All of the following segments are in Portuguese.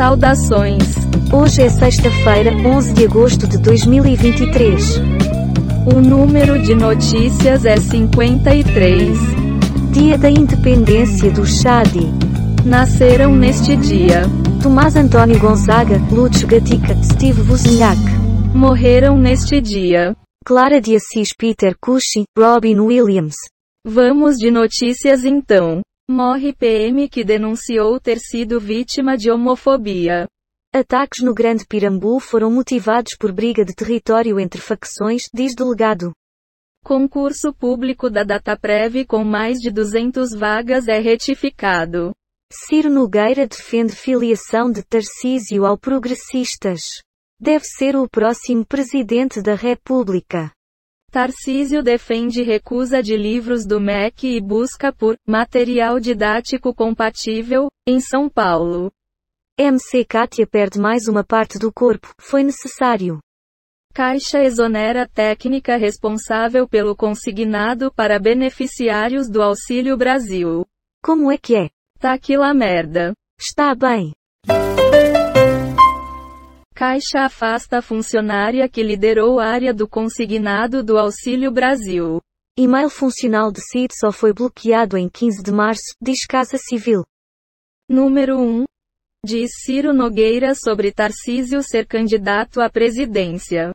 Saudações. Hoje é sexta-feira, 11 de agosto de 2023. O número de notícias é 53. Dia da independência do Chad. Nasceram neste dia. Tomás Antônio Gonzaga, Lúcio Gatica, Steve Wozniak. Morreram neste dia. Clara de Assis Peter Cushing, Robin Williams. Vamos de notícias então. Morre PM que denunciou ter sido vítima de homofobia. Ataques no Grande Pirambu foram motivados por briga de território entre facções, diz delegado. Concurso público da Dataprev com mais de 200 vagas é retificado. Ciro Nogueira defende filiação de Tarcísio ao Progressistas. Deve ser o próximo presidente da República. Tarcísio defende recusa de livros do MEC e busca por material didático compatível em São Paulo. MC Kátia perde mais uma parte do corpo, foi necessário. Caixa exonera técnica responsável pelo consignado para beneficiários do Auxílio Brasil. Como é que é? Tá aquela merda. Está bem. Caixa afasta a funcionária que liderou a área do consignado do Auxílio Brasil. E-mail funcional de CID só foi bloqueado em 15 de março, diz Casa Civil. Número 1. Diz Ciro Nogueira sobre Tarcísio ser candidato à presidência.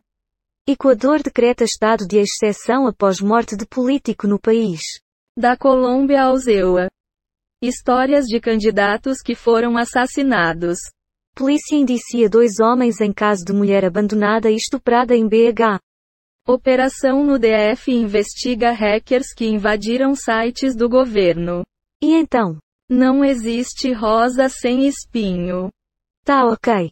Equador decreta estado de exceção após morte de político no país. Da Colômbia aos EUA. Histórias de candidatos que foram assassinados. Polícia indicia dois homens em caso de mulher abandonada e estuprada em BH. Operação no DF investiga hackers que invadiram sites do governo. E então? Não existe rosa sem espinho. Tá ok.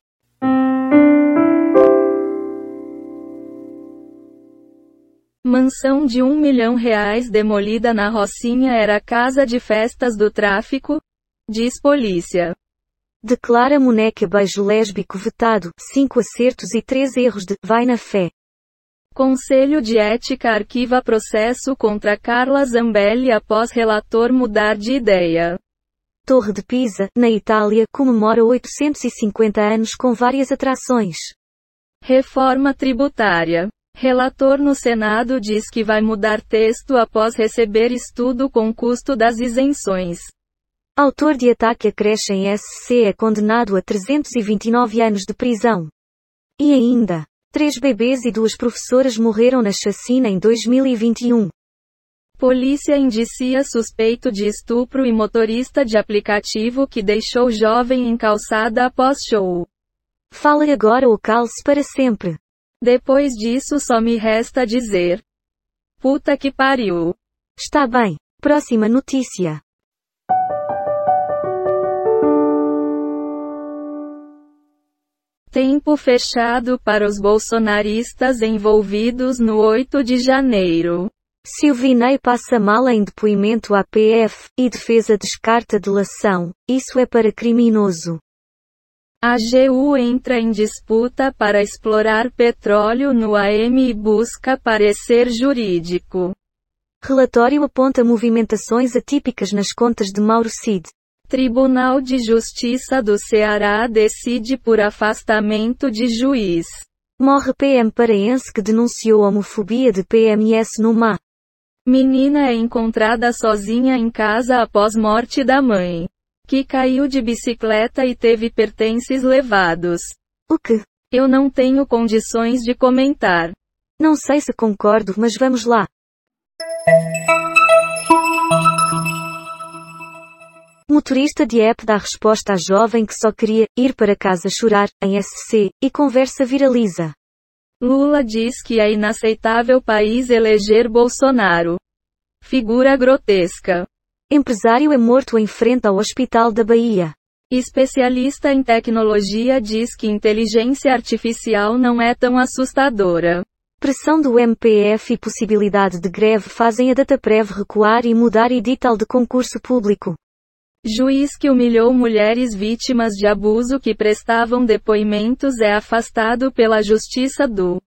Mansão de um milhão reais demolida na Rocinha era casa de festas do tráfico? Diz polícia. Declara Moneca beijo lésbico vetado, 5 acertos e 3 erros de vai na fé. Conselho de Ética arquiva processo contra Carla Zambelli após relator mudar de ideia. Torre de Pisa, na Itália, comemora 850 anos com várias atrações. Reforma tributária. Relator no Senado diz que vai mudar texto após receber estudo com custo das isenções. Autor de ataque a creche em SC é condenado a 329 anos de prisão. E ainda, três bebês e duas professoras morreram na chacina em 2021. Polícia indicia suspeito de estupro e motorista de aplicativo que deixou jovem em calçada após show. Fale agora ou calce para sempre. Depois disso só me resta dizer. Puta que pariu. Está bem. Próxima notícia. Tempo fechado para os bolsonaristas envolvidos no 8 de janeiro. Silvinei passa mal em depoimento à PF, e defesa descarta delação. Isso é para criminoso. A AGU entra em disputa para explorar petróleo no AM e busca parecer jurídico. Relatório aponta movimentações atípicas nas contas de Mauro Cid. Tribunal de Justiça do Ceará decide por afastamento de juiz. Morre PM paraense que denunciou homofobia de PMS no MA. Menina é encontrada sozinha em casa após morte da mãe. Que caiu de bicicleta e teve pertences levados. O que? Eu não tenho condições de comentar. Não sei se concordo, mas vamos lá. Motorista de app dá resposta à jovem que só queria ir para casa chorar, em SC, e conversa viraliza. Lula diz que é inaceitável país eleger Bolsonaro. Figura grotesca. Empresário é morto em frente ao Hospital da Bahia. Especialista em tecnologia diz que inteligência artificial não é tão assustadora. Pressão do MPF e possibilidade de greve fazem a Dataprev recuar e mudar edital de concurso público. Juiz que humilhou mulheres vítimas de abuso que prestavam depoimentos é afastado pela Justiça do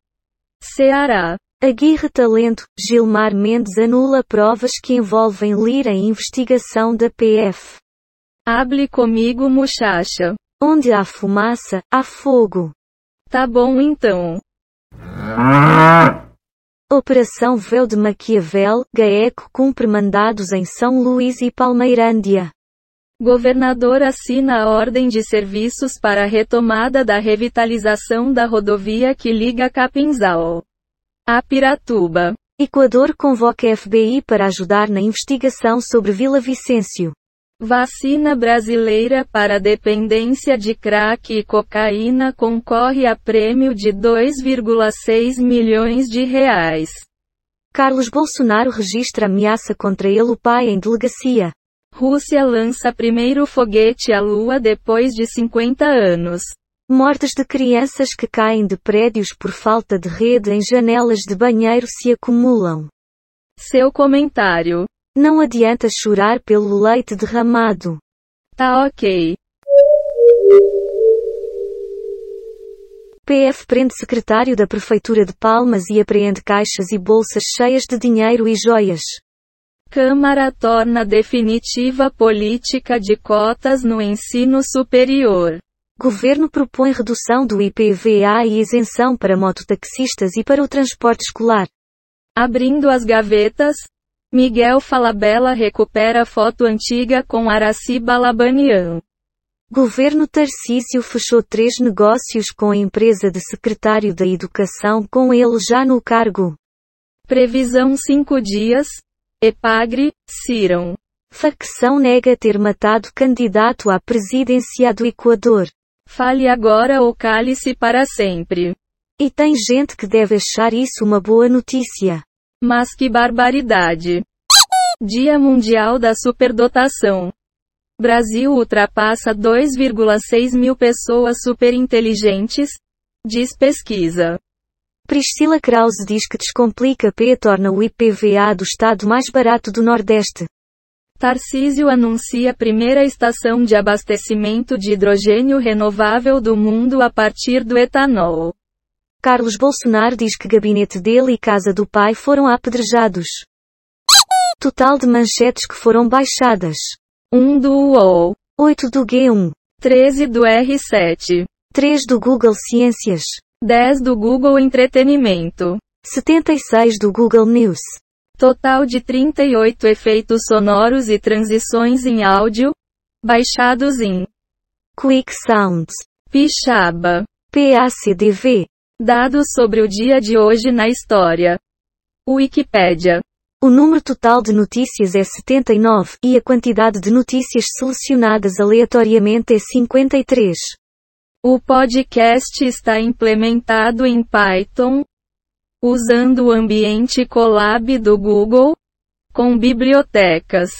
Ceará. Aguirre Talento, Gilmar Mendes anula provas que envolvem Lira em investigação da PF. Hable comigo muchacha. Onde há fumaça, há fogo. Tá bom então. Operação Véu de Maquiavel, GAECO cumpre mandados em São Luís e Palmeirândia. Governador assina a ordem de serviços para a retomada da revitalização da rodovia que liga Capinzal a Piratuba. Equador convoca FBI para ajudar na investigação sobre Vila Vicêncio. Vacina brasileira para dependência de crack e cocaína concorre a prêmio de 2,6 milhões de reais. Carlos Bolsonaro registra ameaça contra ele o pai em delegacia. Rússia lança primeiro foguete à Lua depois de 50 anos. Mortes de crianças que caem de prédios por falta de rede em janelas de banheiro se acumulam. Seu comentário. Não adianta chorar pelo leite derramado. Tá ok. PF prende secretário da Prefeitura de Palmas e apreende caixas e bolsas cheias de dinheiro e joias. Câmara torna definitiva política de cotas no ensino superior. Governo propõe redução do IPVA e isenção para mototaxistas e para o transporte escolar. Abrindo as gavetas, Miguel Falabella recupera foto antiga com Araci Balabanian. Governo Tarcísio fechou três negócios com a empresa de secretário da Educação com ele já no cargo. Previsão cinco dias, Epagre, Ciram. Facção nega ter matado candidato à presidência do Equador. Fale agora ou cale-se para sempre. E tem gente que deve achar isso uma boa notícia. Mas que barbaridade. Dia Mundial da Superdotação. Brasil ultrapassa 2,6 mil pessoas superinteligentes, diz pesquisa. Priscila Krause diz que Descomplica P torna o IPVA do estado mais barato do Nordeste. Tarcísio anuncia primeira estação de abastecimento de hidrogênio renovável do mundo a partir do etanol. Carlos Bolsonaro diz que gabinete dele e casa do pai foram apedrejados. Total de manchetes que foram baixadas. 1 do UOL, 8 do G1, 13 do R7, 3 do Google Ciências, 10 do Google Entretenimento, 76 do Google News. total de 38 efeitos sonoros e transições em áudio, baixados em Quick Sounds. Pixaba. PACDV. Dados sobre o dia de hoje na história. Wikipédia. O número total de notícias é 79, e a quantidade de notícias selecionadas aleatoriamente é 53. O podcast está implementado em Python, usando o ambiente Colab do Google, com bibliotecas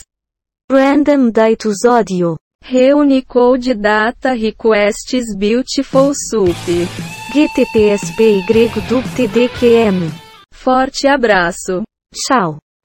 Random Datus Audio. Reunicode Data Requests Beautiful Soup. GTPSPY TDQM. Forte abraço. Tchau.